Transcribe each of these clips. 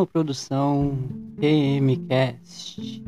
Primo Produção PMcast.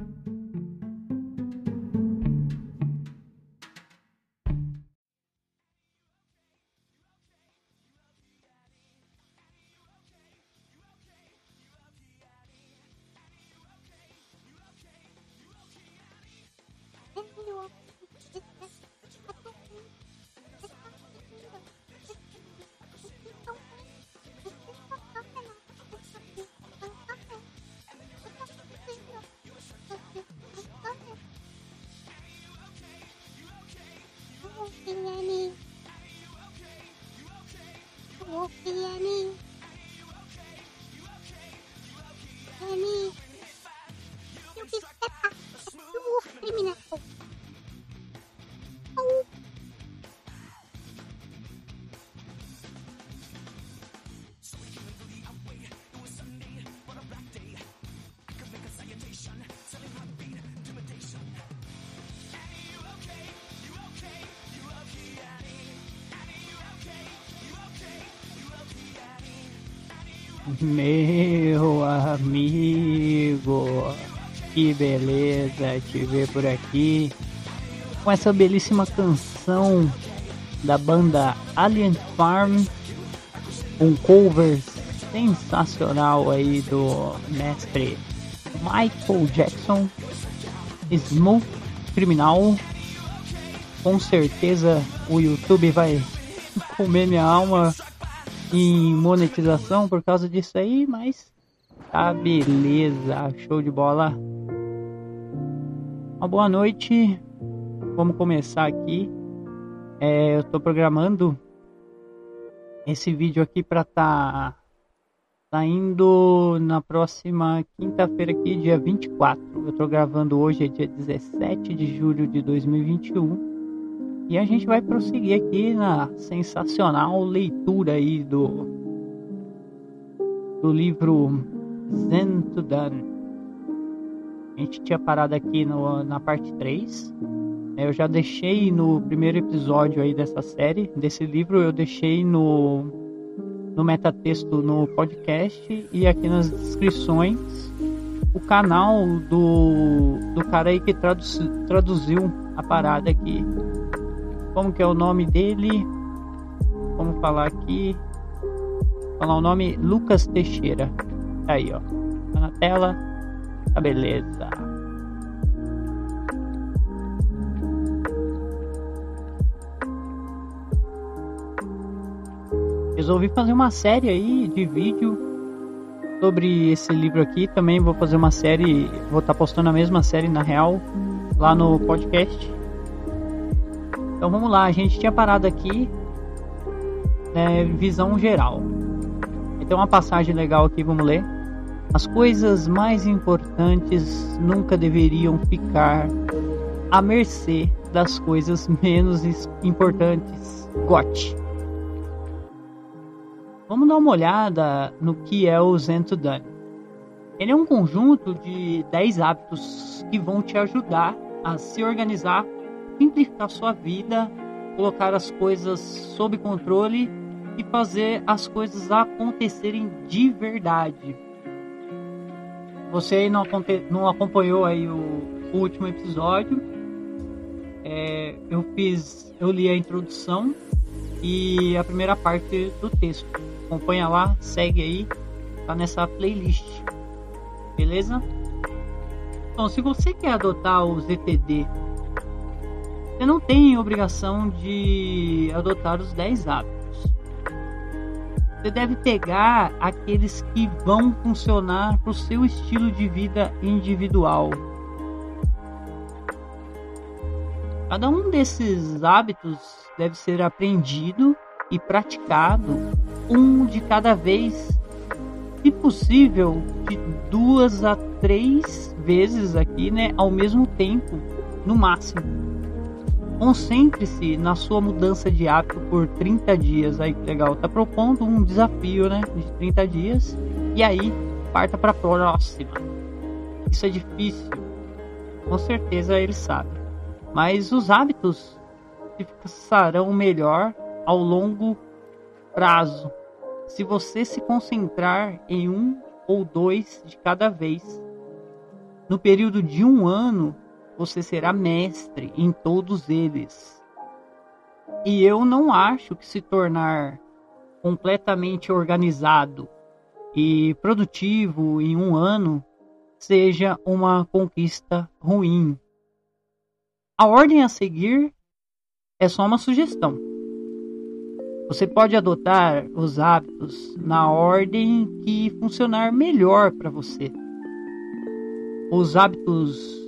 Meu amigo, que beleza te ver por aqui com essa belíssima canção da banda Alien Farm, um cover sensacional aí do mestre Michael Jackson, Smooth Criminal. Com certeza o YouTube vai comer minha alma em monetização por causa disso aí, mas tá beleza, show de bola. Uma boa noite, vamos começar aqui. É, eu tô programando esse vídeo aqui para tá saindo na próxima quinta-feira aqui, dia 24. Eu tô gravando hoje, é dia 17 de julho de 2021. E a gente vai prosseguir aqui na sensacional leitura aí do, do livro Zen to Done. A gente tinha parado aqui no, na parte 3. Eu já deixei no primeiro episódio aí dessa série, desse livro, eu deixei no, no metatexto no podcast e aqui nas descrições o canal do, do cara aí que traduz, traduziu a parada aqui como que é o nome dele? Vamos falar aqui. Falar o nome Lucas Teixeira. Tá aí, ó. Tá na tela. Tá beleza. Resolvi fazer uma série aí de vídeo sobre esse livro aqui. Também vou fazer uma série, vou estar tá postando a mesma série na real lá no podcast. Então vamos lá, a gente tinha parado aqui, né, visão geral. Tem uma passagem legal aqui, vamos ler. As coisas mais importantes nunca deveriam ficar à mercê das coisas menos importantes. Got. Vamos dar uma olhada no que é o Zen to Done. Ele é um conjunto de 10 hábitos que vão te ajudar a se organizar simplificar sua vida, colocar as coisas sob controle e fazer as coisas acontecerem de verdade. Você não, não acompanhou aí o, o último episódio? É, eu fiz, eu li a introdução e a primeira parte do texto. Acompanha lá, segue aí, tá nessa playlist, beleza? Então, se você quer adotar o ZTD você não tem obrigação de adotar os 10 hábitos. Você deve pegar aqueles que vão funcionar para o seu estilo de vida individual. Cada um desses hábitos deve ser aprendido e praticado um de cada vez, se possível, de duas a três vezes aqui, né, ao mesmo tempo, no máximo. Concentre-se na sua mudança de hábito por 30 dias. Aí que legal, tá propondo um desafio, né, de 30 dias. E aí, parta para a próxima. Isso é difícil. Com certeza ele sabe. Mas os hábitos se fixarão melhor ao longo prazo se você se concentrar em um ou dois de cada vez. No período de um ano, você será mestre em todos eles. E eu não acho que se tornar completamente organizado e produtivo em um ano seja uma conquista ruim. A ordem a seguir é só uma sugestão. Você pode adotar os hábitos na ordem que funcionar melhor para você. Os hábitos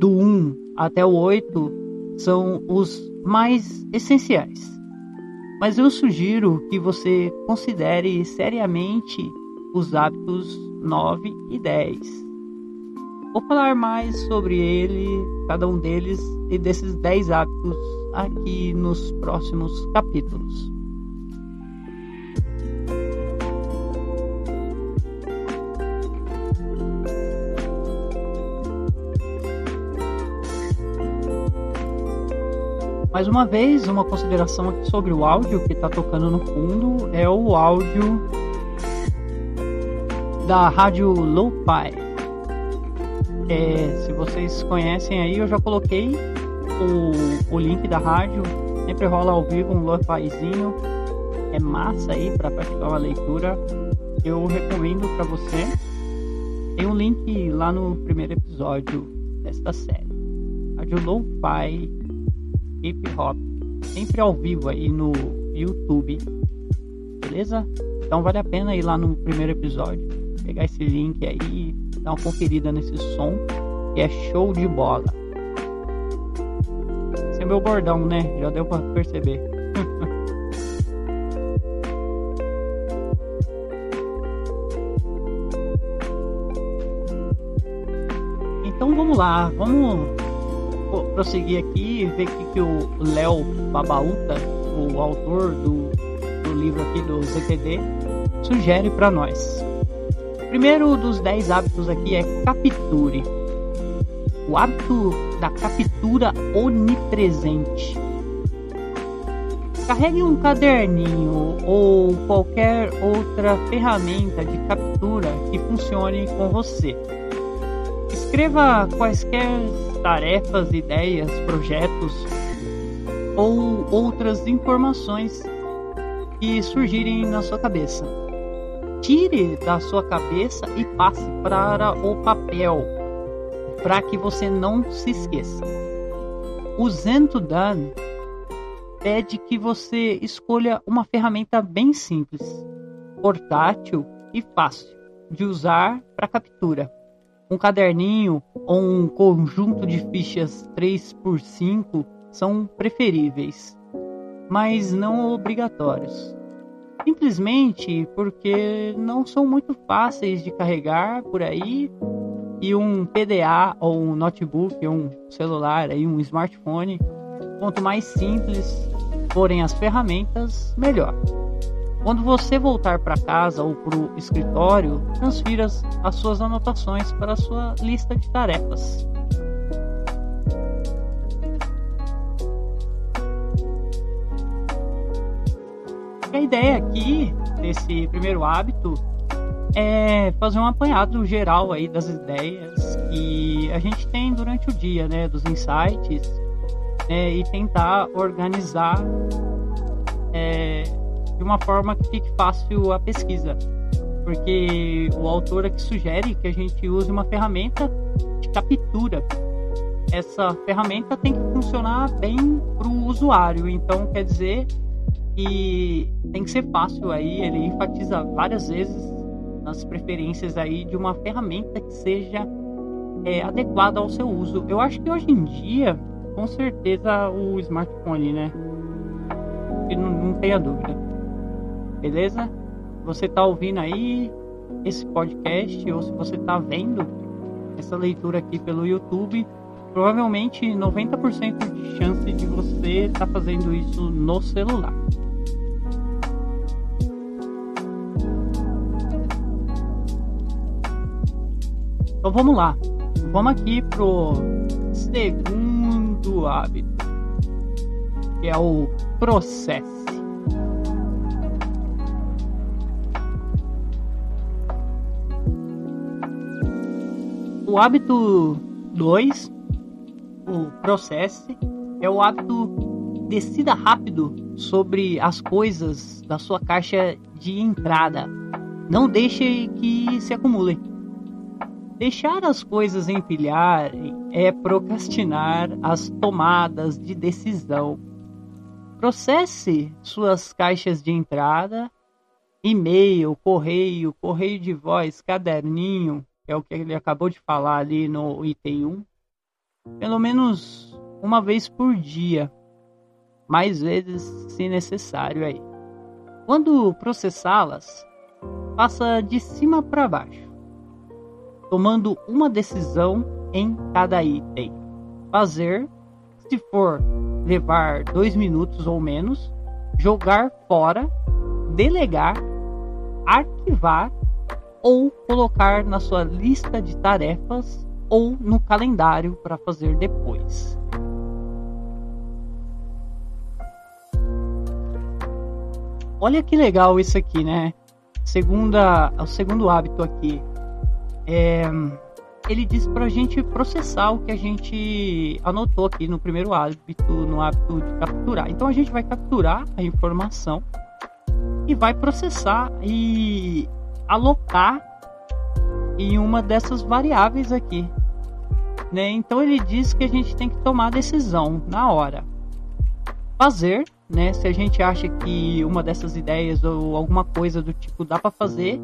do 1 até o 8 são os mais essenciais. Mas eu sugiro que você considere seriamente os hábitos 9 e 10. Vou falar mais sobre ele, cada um deles e desses 10 hábitos aqui nos próximos capítulos. Mais uma vez, uma consideração aqui sobre o áudio que está tocando no fundo é o áudio da rádio Lo-Fi. É, se vocês conhecem aí, eu já coloquei o, o link da rádio. Sempre rola ao vivo um Lo-Fizinho. É massa aí para praticar uma leitura. Eu recomendo para você. Tem um link lá no primeiro episódio desta série. Rádio Lo-Fi hip hop, sempre ao vivo aí no YouTube, beleza? Então vale a pena ir lá no primeiro episódio, pegar esse link aí e dar uma conferida nesse som, que é show de bola. Esse é meu bordão, né? Já deu para perceber. então vamos lá, vamos prosseguir aqui ver o que, o Léo Babauta, o autor do, do livro aqui do ZTD, sugere para nós. O primeiro dos 10 hábitos aqui é capture. O hábito da captura onipresente. Carregue um caderninho ou qualquer outra ferramenta de captura que funcione com você. Escreva quaisquer tarefas, ideias, projetos ou outras informações que surgirem na sua cabeça. Tire da sua cabeça e passe para o papel, para que você não se esqueça. O Zento Dan pede que você escolha uma ferramenta bem simples, portátil e fácil de usar para captura um caderninho ou um conjunto de fichas 3x5 são preferíveis, mas não obrigatórios. Simplesmente porque não são muito fáceis de carregar por aí e um PDA ou um notebook, um celular, aí um smartphone, quanto mais simples forem as ferramentas, melhor. Quando você voltar para casa ou para o escritório, transfira as suas anotações para a sua lista de tarefas. A ideia aqui desse primeiro hábito é fazer um apanhado geral aí das ideias que a gente tem durante o dia, né, dos insights, né, e tentar organizar é, de uma forma que fique fácil a pesquisa. Porque o autor aqui sugere que a gente use uma ferramenta de captura. Essa ferramenta tem que funcionar bem para o usuário, então quer dizer que tem que ser fácil aí. Ele enfatiza várias vezes nas preferências aí de uma ferramenta que seja é, adequada ao seu uso. Eu acho que hoje em dia, com certeza, o smartphone, né? Não, não tenha dúvida beleza? Você está ouvindo aí esse podcast ou se você está vendo essa leitura aqui pelo YouTube, provavelmente 90% de chance de você estar tá fazendo isso no celular. Então vamos lá. Vamos aqui pro segundo hábito, que é o processo. O hábito 2, o processe, é o hábito decida rápido sobre as coisas da sua caixa de entrada. Não deixe que se acumulem. Deixar as coisas empilharem é procrastinar as tomadas de decisão. Processe suas caixas de entrada, e-mail, correio, correio de voz, caderninho, que é o que ele acabou de falar ali no item 1, pelo menos uma vez por dia, mais vezes se necessário aí. Quando processá-las, passa de cima para baixo tomando uma decisão em cada item. Fazer, se for levar dois minutos ou menos, jogar fora, delegar, arquivar ou colocar na sua lista de tarefas ou no calendário para fazer depois. Olha que legal isso aqui, né? Segunda, o segundo hábito aqui, é, ele diz para a gente processar o que a gente anotou aqui no primeiro hábito, no hábito de capturar. Então a gente vai capturar a informação e vai processar e alocar em uma dessas variáveis aqui. Né? Então ele diz que a gente tem que tomar decisão na hora. Fazer, né? Se a gente acha que uma dessas ideias ou alguma coisa do tipo dá para fazer,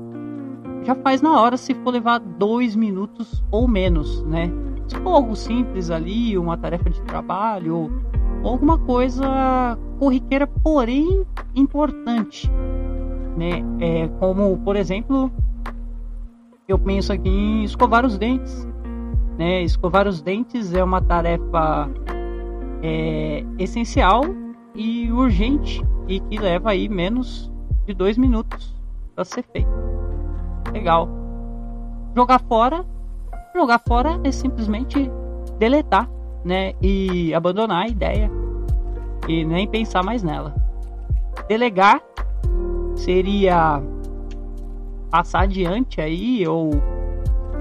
já faz na hora se for levar dois minutos ou menos, né? Se for algo simples ali, uma tarefa de trabalho alguma coisa corriqueira, porém importante, né? É como, por exemplo, eu penso aqui em escovar os dentes, né? Escovar os dentes é uma tarefa é, essencial e urgente e que leva aí menos de dois minutos para ser feito legal. Jogar fora, jogar fora é simplesmente deletar, né? E abandonar a ideia e nem pensar mais nela. Delegar seria passar adiante aí ou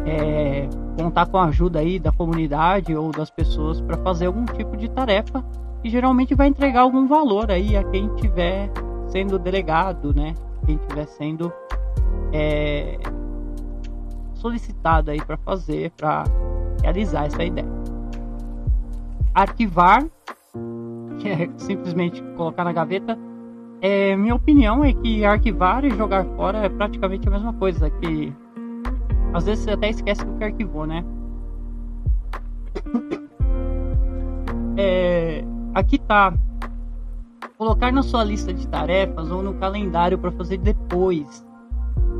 é, contar com a ajuda aí da comunidade ou das pessoas para fazer algum tipo de tarefa e geralmente vai entregar algum valor aí a quem tiver sendo delegado, né? Quem tiver sendo é, solicitado aí para fazer, para realizar essa ideia. Arquivar, que é simplesmente colocar na gaveta, é, minha opinião é que arquivar e jogar fora é praticamente a mesma coisa, que às vezes você até esquece do que arquivou, né? É, aqui tá colocar na sua lista de tarefas ou no calendário para fazer depois.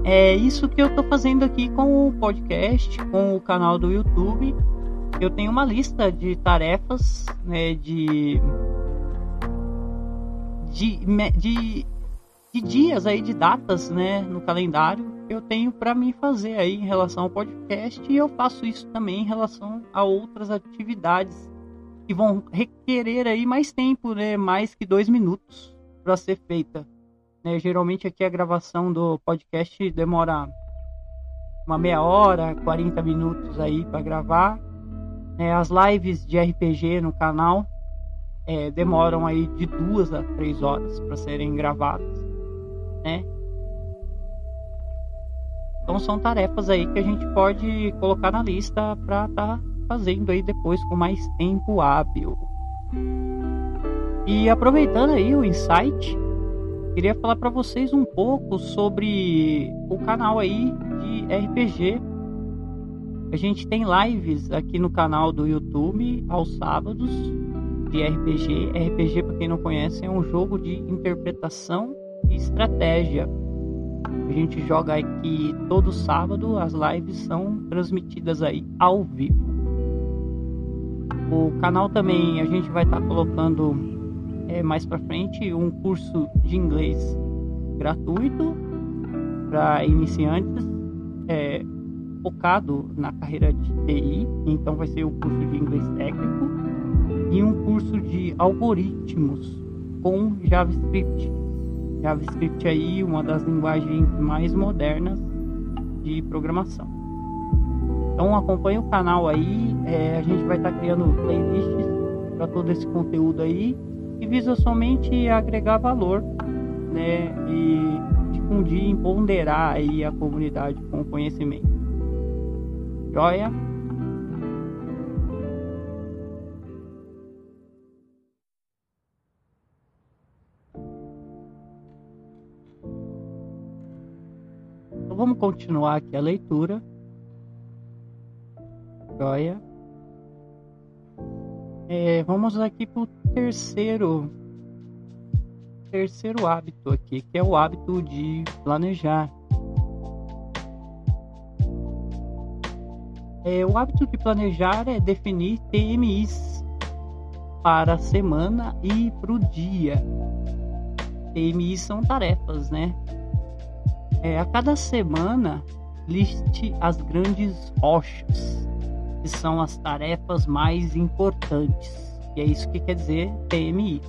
É isso que eu estou fazendo aqui com o podcast, com o canal do YouTube. Eu tenho uma lista de tarefas, né, de, de, de, de dias aí, de datas, né, no calendário eu tenho para mim fazer aí em relação ao podcast e eu faço isso também em relação a outras atividades que vão requerer aí mais tempo, né, mais que dois minutos para ser feita. Né? Geralmente aqui a gravação do podcast demora uma meia hora, 40 minutos aí para gravar. Né? As lives de RPG no canal é, demoram aí de duas a três horas para serem gravadas, né? Então são tarefas aí que a gente pode colocar na lista para estar tá fazendo aí depois com mais tempo hábil. E aproveitando aí o insight, queria falar para vocês um pouco sobre o canal aí de RPG. A gente tem lives aqui no canal do YouTube aos sábados de RPG. RPG, para quem não conhece, é um jogo de interpretação e estratégia. A gente joga aqui todo sábado, as lives são transmitidas aí ao vivo. O canal também a gente vai estar tá colocando é, mais para frente um curso de inglês gratuito para iniciantes é, focado na carreira de TI, então vai ser o curso de inglês técnico e um curso de algoritmos com JavaScript. JavaScript aí uma das linguagens mais modernas de programação. Então acompanhe o canal aí, é, a gente vai estar tá criando playlists para todo esse conteúdo aí que visa somente agregar valor, né, e difundir, empoderar aí a comunidade com conhecimento. Joia? Vamos continuar aqui a leitura. Joia. É, vamos aqui para o terceiro terceiro hábito aqui, que é o hábito de planejar. É, o hábito de planejar é definir TMIs para a semana e para o dia. TMIs são tarefas, né? É, a cada semana, liste as grandes rochas, que são as tarefas mais importantes. E é isso que quer dizer TMI.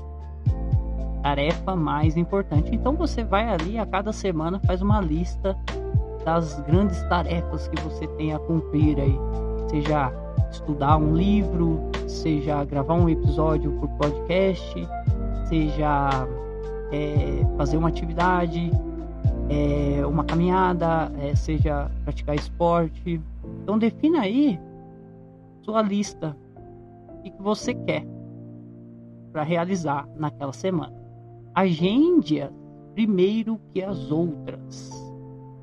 Tarefa mais importante. Então você vai ali a cada semana faz uma lista das grandes tarefas que você tem a cumprir aí. Seja estudar um livro, seja gravar um episódio por podcast, seja é, fazer uma atividade, é, uma caminhada, é, seja praticar esporte. Então defina aí sua lista o que você quer para realizar naquela semana. Agende-a primeiro que as outras.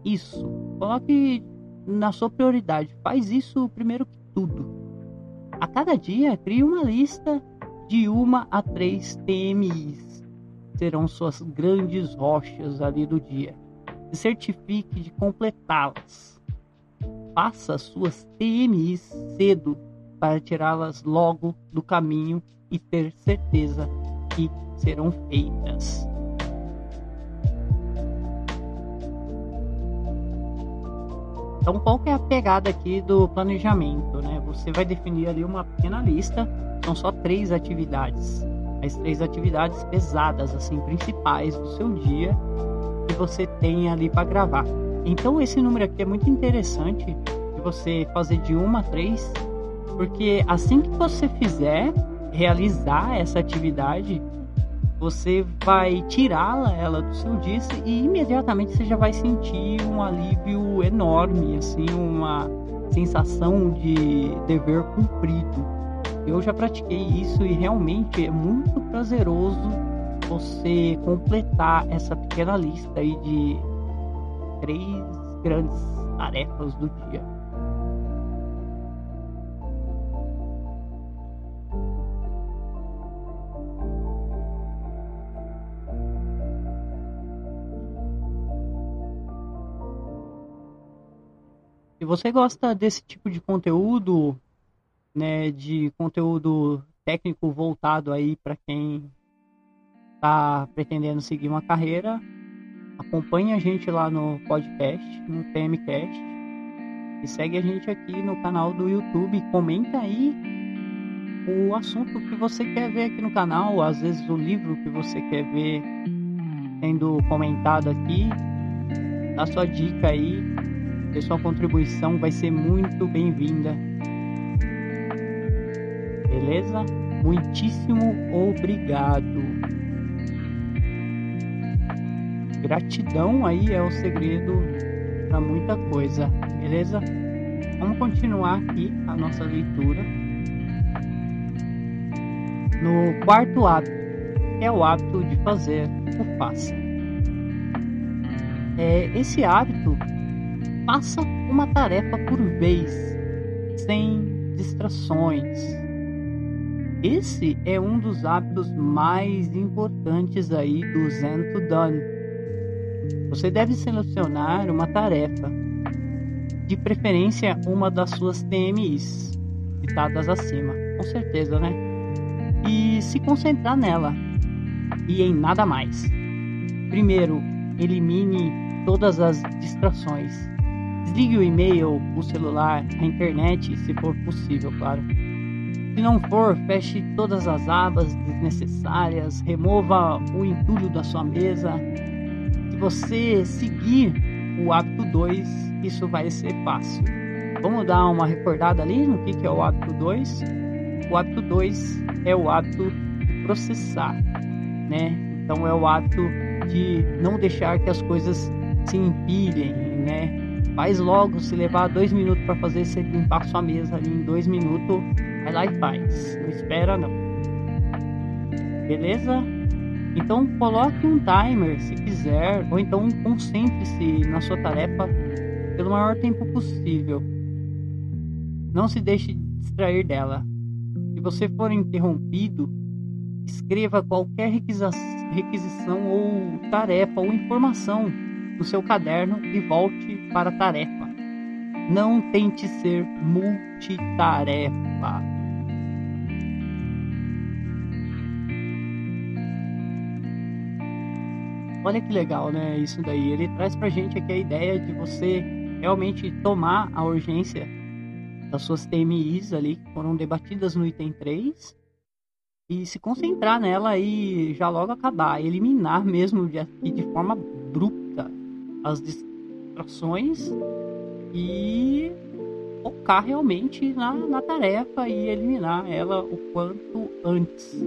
Isso. Coloque na sua prioridade. Faz isso primeiro que tudo. A cada dia, crie uma lista de uma a três TMIs. Serão suas grandes rochas ali do dia se certifique de completá-las. Faça suas TMIs cedo para tirá-las logo do caminho e ter certeza que serão feitas. Então, qual que é a pegada aqui do planejamento, né? Você vai definir ali uma pequena lista, são só três atividades, as três atividades pesadas, assim, principais do seu dia, que você tem ali para gravar. Então esse número aqui é muito interessante de você fazer de uma a três, porque assim que você fizer realizar essa atividade, você vai tirá-la ela do seu dia e imediatamente você já vai sentir um alívio enorme, assim, uma sensação de dever cumprido. Eu já pratiquei isso e realmente é muito prazeroso você completar essa pequena lista aí de três grandes tarefas do dia. Se você gosta desse tipo de conteúdo, né, de conteúdo técnico voltado aí para quem está pretendendo seguir uma carreira, acompanhe a gente lá no podcast, no TMcast, e segue a gente aqui no canal do YouTube. Comenta aí o assunto que você quer ver aqui no canal, às vezes o livro que você quer ver sendo comentado aqui. Dá sua dica aí, e sua contribuição vai ser muito bem-vinda. Beleza? Muitíssimo obrigado. Gratidão aí é o segredo para muita coisa, beleza? Vamos continuar aqui a nossa leitura. No quarto hábito, é o hábito de fazer o faça. É, esse hábito faça uma tarefa por vez, sem distrações. Esse é um dos hábitos mais importantes aí do Zen to Done você deve selecionar uma tarefa, de preferência uma das suas TMIs, citadas acima, com certeza, né? E se concentrar nela e em nada mais. Primeiro, elimine todas as distrações. Desligue o e-mail, o celular, a internet, se for possível, claro. Se não for, feche todas as abas desnecessárias, remova o entulho da sua mesa, você seguir o hábito 2, isso vai ser fácil. vamos dar uma recordada ali no que, que é o hábito 2. O hábito 2 é o hábito de processar, né? Então é o hábito de não deixar que as coisas se empilhem, né? Faz logo, se levar dois minutos para fazer, você limpar sua mesa ali em dois minutos, vai lá e faz. Não espera não. Beleza? Então coloque um timer se quiser, ou então concentre-se na sua tarefa pelo maior tempo possível. Não se deixe distrair dela. Se você for interrompido, escreva qualquer requisição ou tarefa ou informação no seu caderno e volte para a tarefa. Não tente ser multitarefa. Olha que legal, né? Isso daí. Ele traz pra gente aqui a ideia de você realmente tomar a urgência das suas TMIs ali que foram debatidas no item 3 e se concentrar nela e já logo acabar, eliminar mesmo de, de forma abrupta as distrações e focar realmente na, na tarefa e eliminar ela o quanto antes,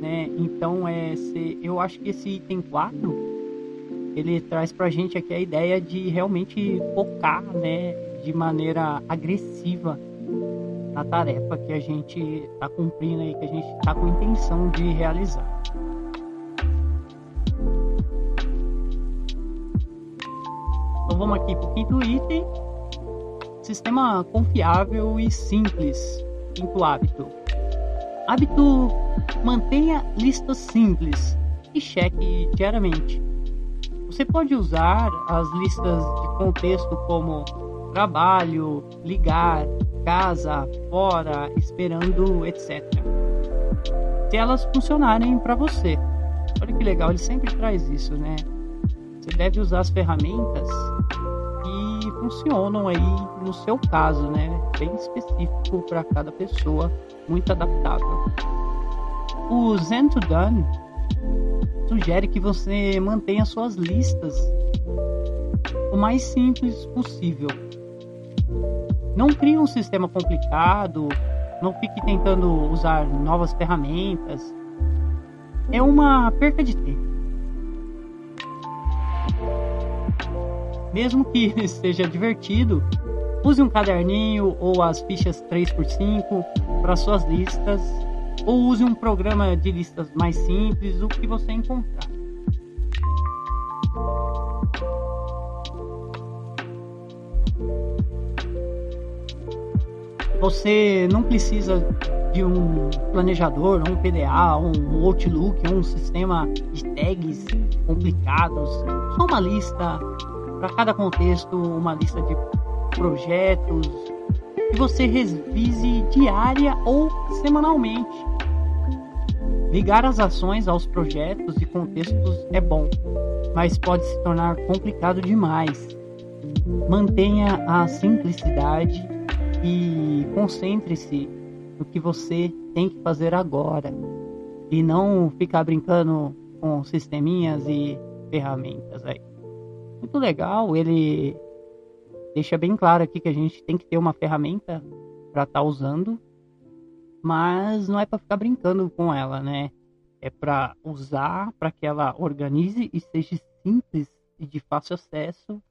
né? Então é, se, eu acho que esse item 4 ele traz pra gente aqui a ideia de realmente focar, né, de maneira agressiva na tarefa que a gente está cumprindo aí, que a gente está com intenção de realizar. Então vamos aqui para o quinto item. Sistema confiável e simples. Quinto hábito. Hábito mantenha listas simples e cheque diariamente. Você pode usar as listas de contexto como trabalho, ligar, casa, fora, esperando, etc. Se elas funcionarem para você. Olha que legal, ele sempre traz isso, né? Você deve usar as ferramentas funcionam aí no seu caso, né? Bem específico para cada pessoa, muito adaptável. O Zen to Done sugere que você mantenha suas listas o mais simples possível. Não crie um sistema complicado, não fique tentando usar novas ferramentas. É uma perca de tempo. Mesmo que seja divertido, use um caderninho ou as fichas 3x5 para suas listas ou use um programa de listas mais simples, o que você encontrar. Você não precisa de um planejador, um PDA, um Outlook, um sistema de tags complicados. Só uma lista para cada contexto, uma lista de projetos, que você revise diária ou semanalmente. Ligar as ações aos projetos e contextos é bom, mas pode se tornar complicado demais. Mantenha a simplicidade e concentre-se no que você tem que fazer agora e não ficar brincando com sisteminhas e ferramentas aí. Muito legal, ele deixa bem claro aqui que a gente tem que ter uma ferramenta para estar tá usando, mas não é para ficar brincando com ela, né? É para usar para que ela organize e seja simples e de fácil acesso,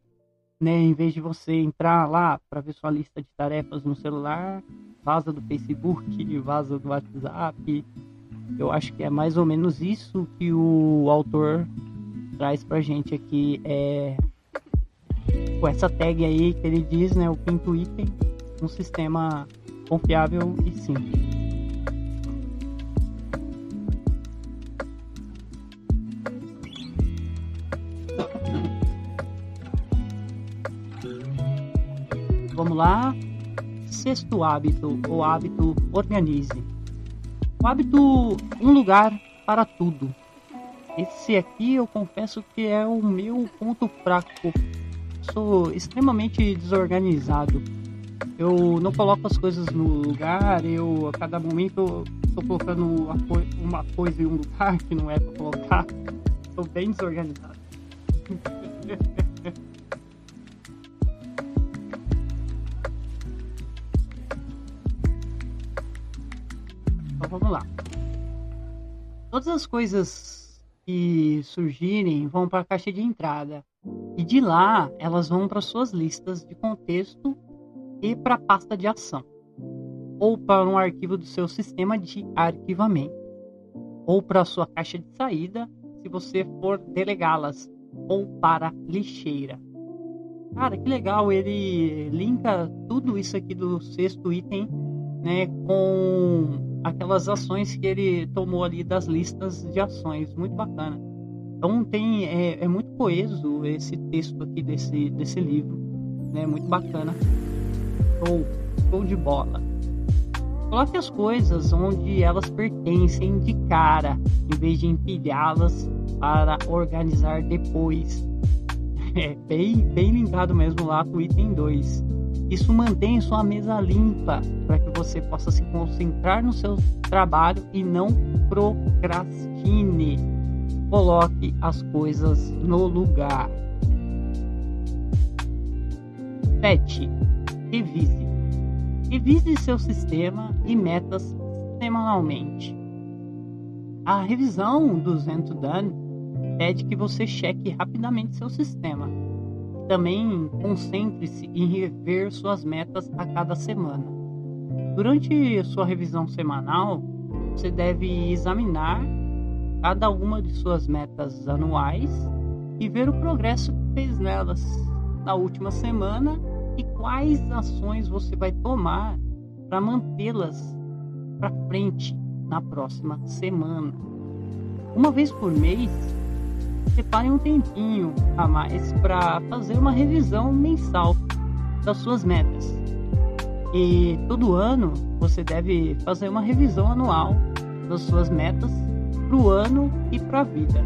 né? Em vez de você entrar lá para ver sua lista de tarefas no celular, vaza do Facebook, vaza do WhatsApp. Eu acho que é mais ou menos isso que o autor traz pra gente aqui é com essa tag aí que ele diz, né, o quinto item, um sistema confiável e simples. Vamos lá. Sexto hábito, o hábito organize. O hábito um lugar para tudo. Esse aqui eu confesso que é o meu ponto fraco. Sou extremamente desorganizado. Eu não coloco as coisas no lugar, eu a cada momento estou colocando uma, co uma coisa em um lugar que não é para colocar. Sou bem desorganizado. então vamos lá. Todas as coisas que surgirem vão para a caixa de entrada. E de lá, elas vão para suas listas de contexto e para a pasta de ação. Ou para um arquivo do seu sistema de arquivamento. Ou para a sua caixa de saída, se você for delegá-las. Ou para lixeira. Cara, que legal, ele linka tudo isso aqui do sexto item, né, com aquelas ações que ele tomou ali das listas de ações, muito bacana. Então tem é, é muito coeso esse texto aqui desse desse livro, né, muito bacana. Show, show de bola. Coloque as coisas onde elas pertencem de cara, em vez de empilhá-las para organizar depois. É bem, bem linkado mesmo lá com o item 2. Isso mantém sua mesa limpa para que você possa se concentrar no seu trabalho e não procrastine. Coloque as coisas no lugar. 7. Revise. Revise seu sistema e metas semanalmente. A revisão do Zen Done pede que você cheque rapidamente seu sistema. Também concentre-se em rever suas metas a cada semana. Durante sua revisão semanal, você deve examinar cada uma de suas metas anuais e ver o progresso que fez nelas na última semana e quais ações você vai tomar para mantê-las para frente na próxima semana. Uma vez por mês, separe um tempinho a mais para fazer uma revisão mensal das suas metas. E todo ano você deve fazer uma revisão anual das suas metas para o ano e para a vida.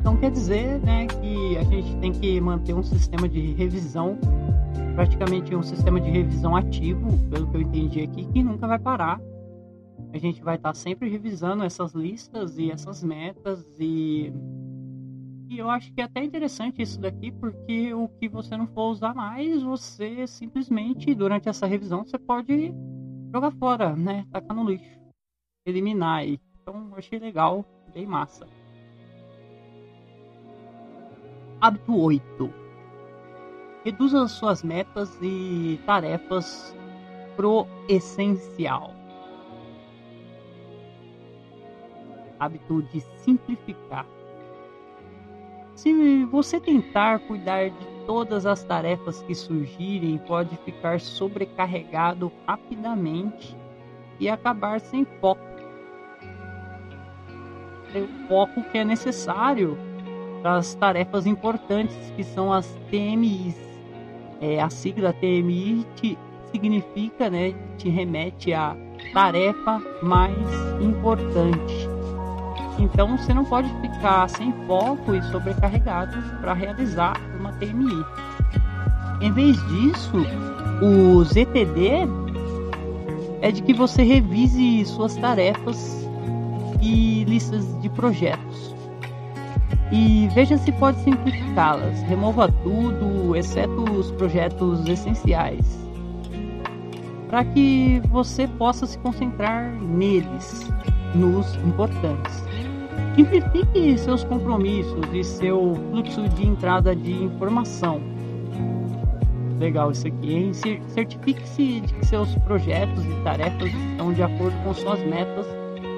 Então quer dizer né, que a gente tem que manter um sistema de revisão praticamente um sistema de revisão ativo, pelo que eu entendi aqui, que nunca vai parar. A gente vai estar sempre revisando essas listas e essas metas e e eu acho que é até interessante isso daqui, porque o que você não for usar mais, você simplesmente, durante essa revisão, você pode jogar fora, né? Tacar no lixo. Eliminar aí. Então, eu achei legal, bem massa. Hábito 8 Reduza suas metas e tarefas pro essencial. Hábito de simplificar. Se você tentar cuidar de todas as tarefas que surgirem, pode ficar sobrecarregado rapidamente e acabar sem foco. O foco que é necessário para as tarefas importantes que são as TMIs é, a sigla TMI te significa, né, te remete à tarefa mais importante. Então você não pode ficar sem foco e sobrecarregado para realizar uma TMI. Em vez disso, o ZTD é de que você revise suas tarefas e listas de projetos e veja se pode simplificá-las. Remova tudo, exceto os projetos essenciais, para que você possa se concentrar neles, nos importantes. Simplifique seus compromissos e seu fluxo de entrada de informação. Legal isso aqui, hein? Certifique-se de que seus projetos e tarefas estão de acordo com suas metas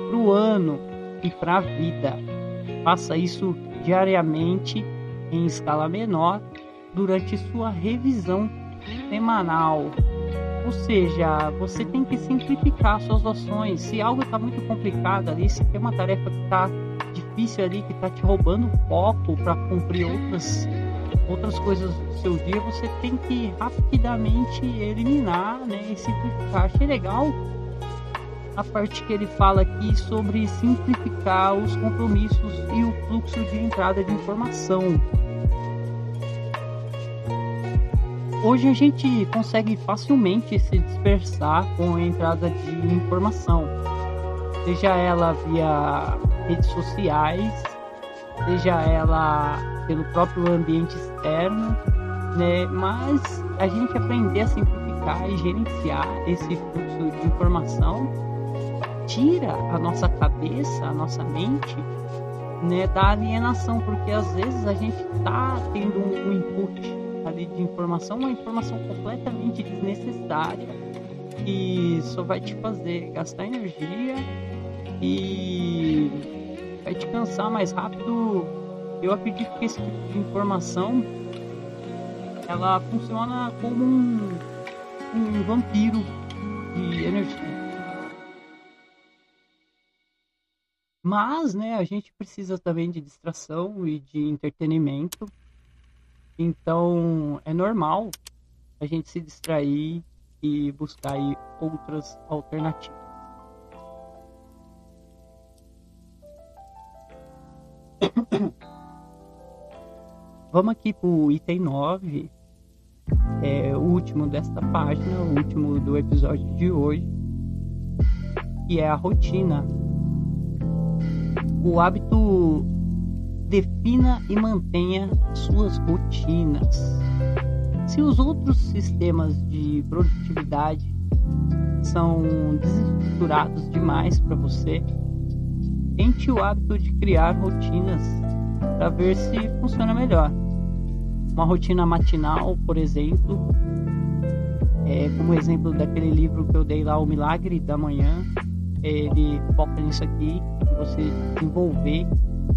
para o ano e para a vida. Faça isso diariamente em escala menor durante sua revisão semanal. Ou seja, você tem que simplificar suas ações. Se algo está muito complicado ali, se tem uma tarefa que está difícil ali, que está te roubando foco para cumprir outras, outras coisas do seu dia, você tem que rapidamente eliminar né, e simplificar. Achei legal a parte que ele fala aqui sobre simplificar os compromissos e o fluxo de entrada de informação. Hoje a gente consegue facilmente se dispersar com a entrada de informação, seja ela via redes sociais, seja ela pelo próprio ambiente externo né? Mas a gente aprender a simplificar e gerenciar esse fluxo de informação tira a nossa cabeça, a nossa mente, né, da alienação, porque às vezes a gente tá tendo um, input ali de informação, uma informação completamente desnecessária que só vai te fazer gastar energia e vai te cansar mais rápido. Eu acredito que esse tipo de informação ela funciona como um, um vampiro de energia. Mas, né, a gente precisa também de distração e de entretenimento. Então, é normal a gente se distrair e buscar aí outras alternativas. Vamos aqui para o item 9, é o último desta página, o último do episódio de hoje, que é a rotina. O hábito defina e mantenha suas rotinas. Se os outros sistemas de produtividade são desestruturados demais para você, tente o hábito de criar rotinas para ver se funciona melhor. Uma rotina matinal, por exemplo, é, como exemplo daquele livro que eu dei lá, O Milagre da Manhã, ele foca nisso aqui, você desenvolver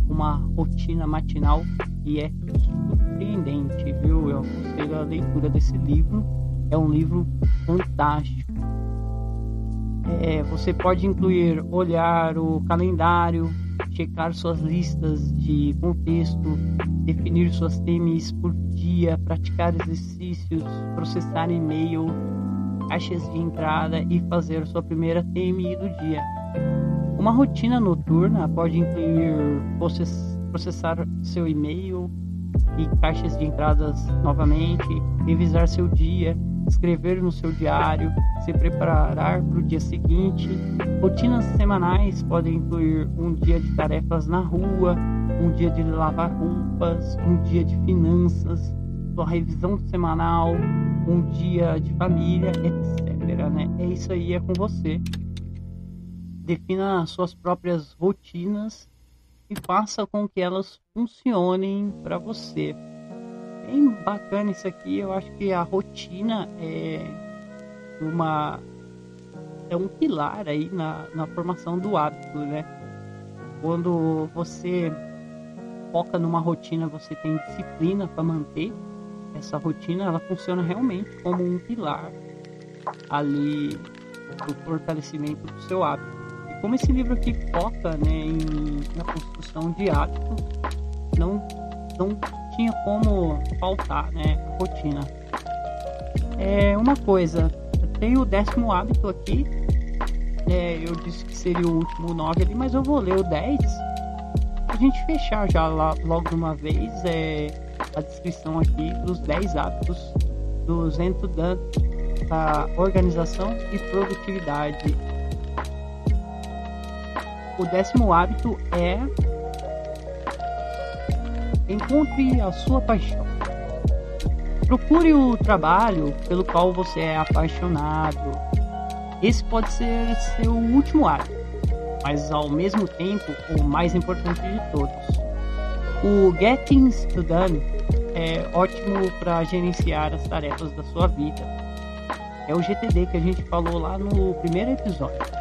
uma rotina matinal e é surpreendente, viu? Eu aconselho a leitura desse livro, é um livro fantástico. É, você pode incluir olhar o calendário, checar suas listas de contexto, definir suas temas por dia, praticar exercícios, processar e-mail, caixas de entrada e fazer sua primeira TMI do dia. Uma rotina noturna pode incluir processar seu e-mail e caixas de entradas novamente, revisar seu dia, escrever no seu diário, se preparar para o dia seguinte. Rotinas semanais podem incluir um dia de tarefas na rua, um dia de lavar roupas, um dia de finanças, sua revisão semanal, um dia de família, etc. Né? É isso aí, é com você. Defina suas próprias rotinas e faça com que elas funcionem para você bem bacana isso aqui. Eu acho que a rotina é uma é um pilar aí na, na formação do hábito, né? Quando você foca numa rotina, você tem disciplina para manter essa rotina, ela funciona realmente como um pilar ali do fortalecimento do seu hábito. Como esse livro aqui foca né, em, na construção de hábito, não, não tinha como faltar, né? A rotina. É uma coisa, tem o décimo hábito aqui. É, eu disse que seria o último nove ali, mas eu vou ler o 10. A gente fechar já lá, logo de uma vez é, a descrição aqui dos 10 hábitos do Dan da organização e produtividade. O décimo hábito é Encontre a sua paixão. Procure o trabalho pelo qual você é apaixonado. Esse pode ser seu último ato, mas ao mesmo tempo o mais importante de todos. O Getting Done é ótimo para gerenciar as tarefas da sua vida. É o GTD que a gente falou lá no primeiro episódio.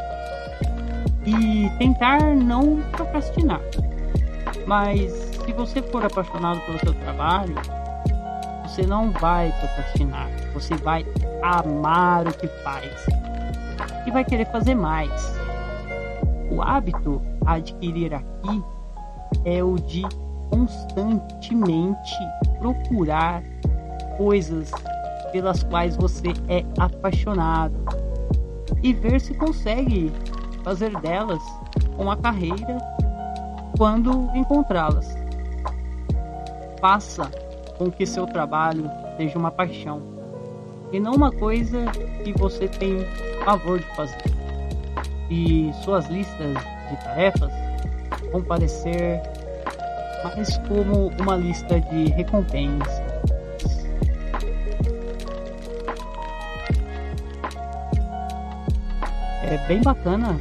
E tentar não procrastinar. Mas se você for apaixonado pelo seu trabalho, você não vai procrastinar. Você vai amar o que faz e vai querer fazer mais. O hábito a adquirir aqui é o de constantemente procurar coisas pelas quais você é apaixonado e ver se consegue fazer delas uma carreira quando encontrá-las. Faça com que seu trabalho seja uma paixão e não uma coisa que você tem favor de fazer. E suas listas de tarefas vão parecer mais como uma lista de recompensas. É bem bacana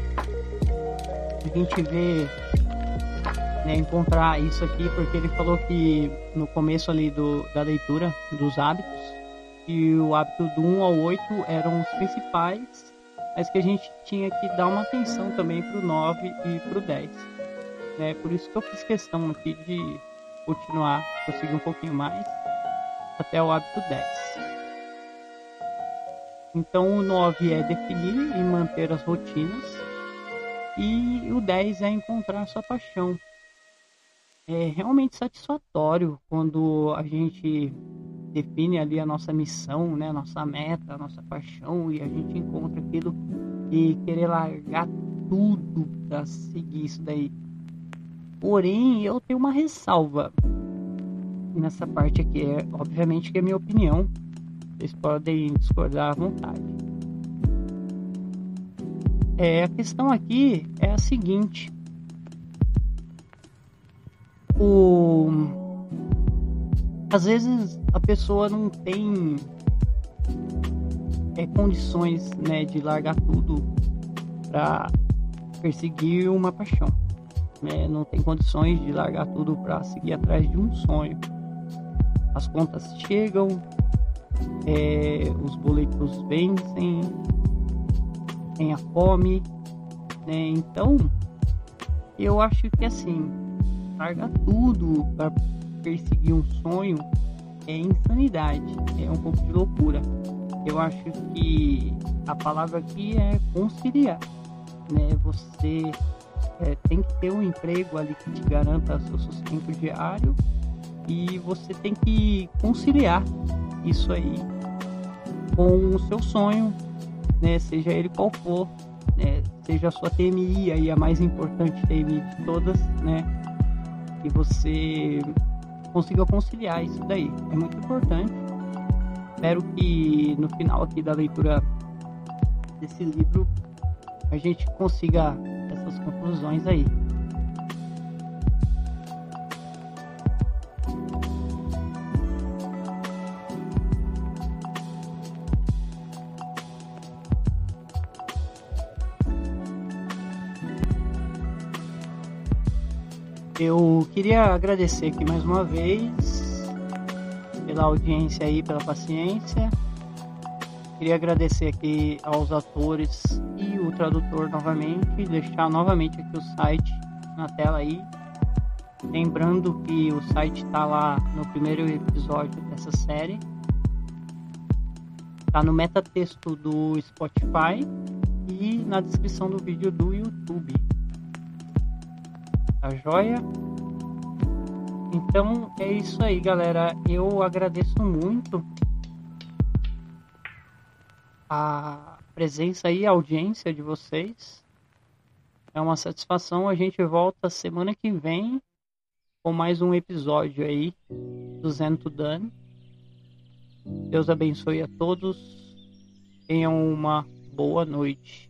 gente ver né, encontrar isso aqui, porque ele falou que no começo ali do, da leitura dos hábitos, que o hábito do 1 ao 8 eram os principais, mas que a gente tinha que dar uma atenção também para o 9 e para o 10. Né? Por isso que eu fiz questão aqui de continuar, prosseguir um pouquinho mais, até o hábito 10. Então o 9 é definir e manter as rotinas, e o 10 é encontrar sua paixão. É realmente satisfatório quando a gente define ali a nossa missão, né, nossa meta, a nossa paixão e a gente encontra aquilo e querer largar tudo para seguir isso daí. Porém, eu tenho uma ressalva nessa parte aqui, é obviamente que é minha opinião. Vocês podem discordar à vontade. É, a questão aqui é a seguinte: o às vezes a pessoa não tem é, condições né, de largar tudo para perseguir uma paixão. Né? Não tem condições de largar tudo para seguir atrás de um sonho. As contas chegam, é, os boletos vencem, tem a fome, né? Então, eu acho que assim, largar tudo para perseguir um sonho é insanidade, é um pouco de loucura. Eu acho que a palavra aqui é conciliar, né? Você é, tem que ter um emprego ali que te garanta seu sustento diário e você tem que conciliar isso aí com o seu sonho, né? Seja ele qual for, né? Seja a sua TMI aí a mais importante TMI de todas, né? Que você consiga conciliar isso daí. É muito importante. Espero que no final aqui da leitura desse livro a gente consiga essas conclusões aí. Eu queria agradecer aqui mais uma vez pela audiência aí, pela paciência. Queria agradecer aqui aos atores e o tradutor novamente, deixar novamente aqui o site na tela aí. Lembrando que o site está lá no primeiro episódio dessa série. Está no metatexto do Spotify e na descrição do vídeo do YouTube. Tá joia? Então é isso aí, galera. Eu agradeço muito a presença e a audiência de vocês. É uma satisfação. A gente volta semana que vem com mais um episódio aí do Zento Dan. Deus abençoe a todos. Tenham uma boa noite.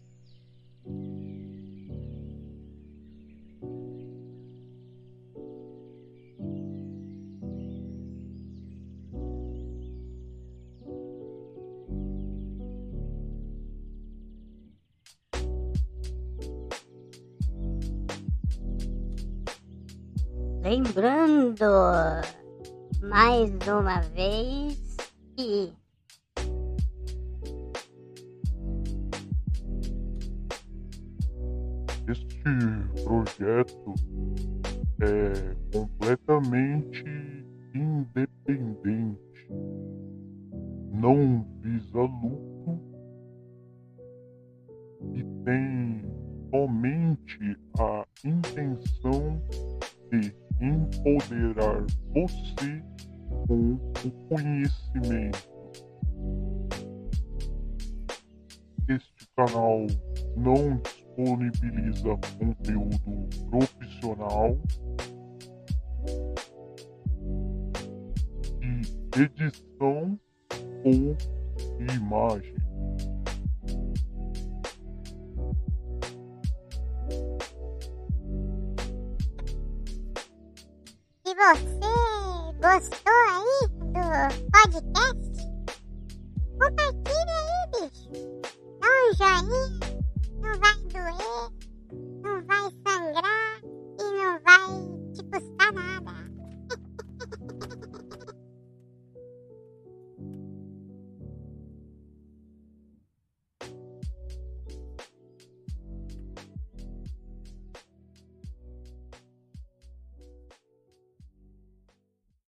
Lembrando mais uma vez que Este projeto é completamente independente, não visa lucro e tem somente a intenção empoderar você com o conhecimento. Este canal não disponibiliza